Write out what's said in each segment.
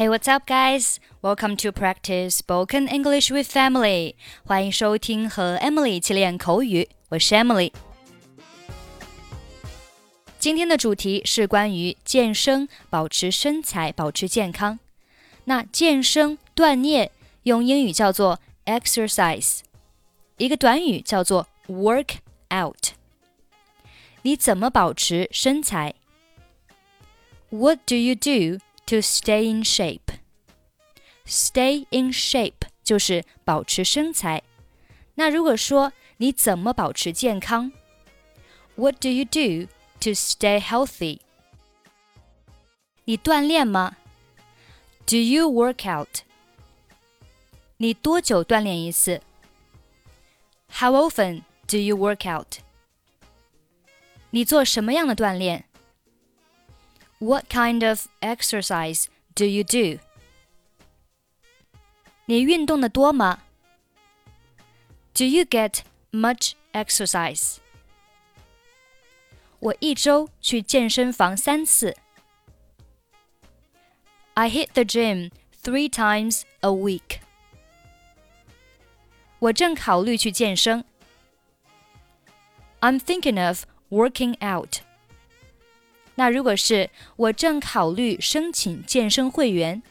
Hey, what's up, guys? Welcome to practice spoken English with Emily. 欢迎收听和 Emily 一起练口语，我是 Emily。今天的主题是关于健身、保持身材、保持健康。那健身锻炼用英语叫做 exercise，一个短语叫做 work out。你怎么保持身材？What do you do to stay in shape? Stay in shape 就是保持身材。那如果说你怎么保持健康？What do you do to stay healthy? 你锻炼吗？Do you work out? 你多久锻炼一次？How often do you work out? 你做什么样的锻炼 ？What kind of exercise do you do? 你运动的多吗？Do you get much exercise? 我一周去健身房三次。I hit the gym three times a week. 我正考虑去健身。I'm thinking of working out。 那如果是我正考虑申请健身会员，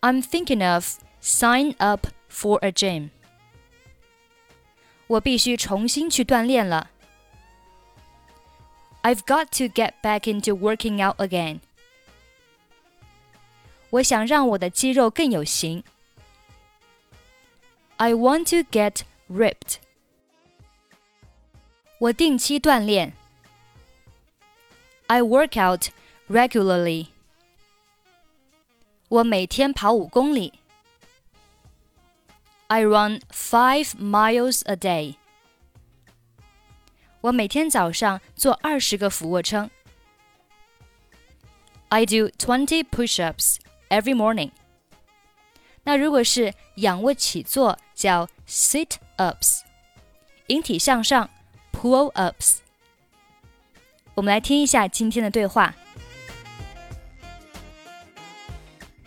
I'm thinking of sign up for a gym。我必须重新去锻炼了。I've got to get back into working out again。我想让我的肌肉更有型。I want to get ripped。我定期锻炼。 I work out regularly。我每天跑五公里。I run five miles a day。我每天早上做二十个俯卧撑。I do twenty push-ups every morning。那如果是仰卧起坐，叫 sit-ups，引体向上。pull ups。 我们来听一下今天的对话。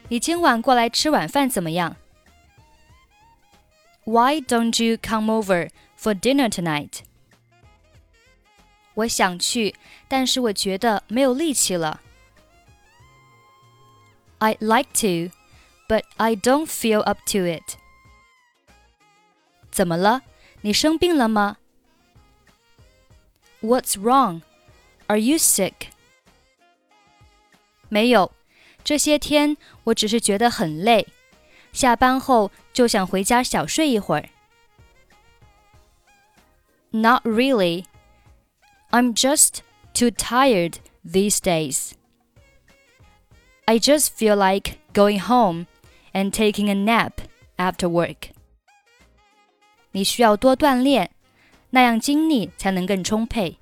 你今晚过来吃晚饭怎么样？Why don't you come over for dinner tonight？我想去，但是我觉得没有力气了。I'd like to, but I don't feel up to it. 怎么了？你生病了吗？What's wrong? Are you sick? 没有，这些天我只是觉得很累，下班后就想回家小睡一会儿。Not really. I'm just too tired these days. I just feel like going home and taking a nap after work. 你需要多锻炼。那样精力才能更充沛。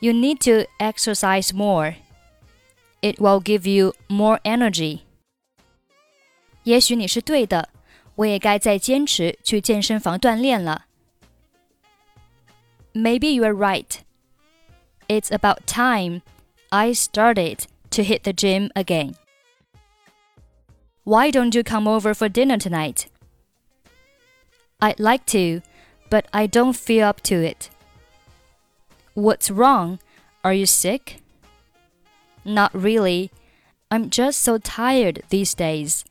You need to exercise more. It will give you more energy. 也许你是对的，我也该再坚持去健身房锻炼了。Maybe you are right. It's about time I started to hit the gym again. Why don't you come over for dinner tonight? I'd like to, but I don't feel up to it. What's wrong? Are you sick? Not really. I'm just so tired these days.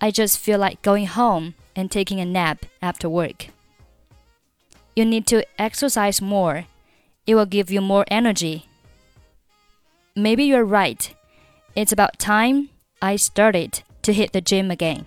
I just feel like going home and taking a nap after work. You need to exercise more. It will give you more energy. Maybe you're right. It's about time I started to hit the gym again.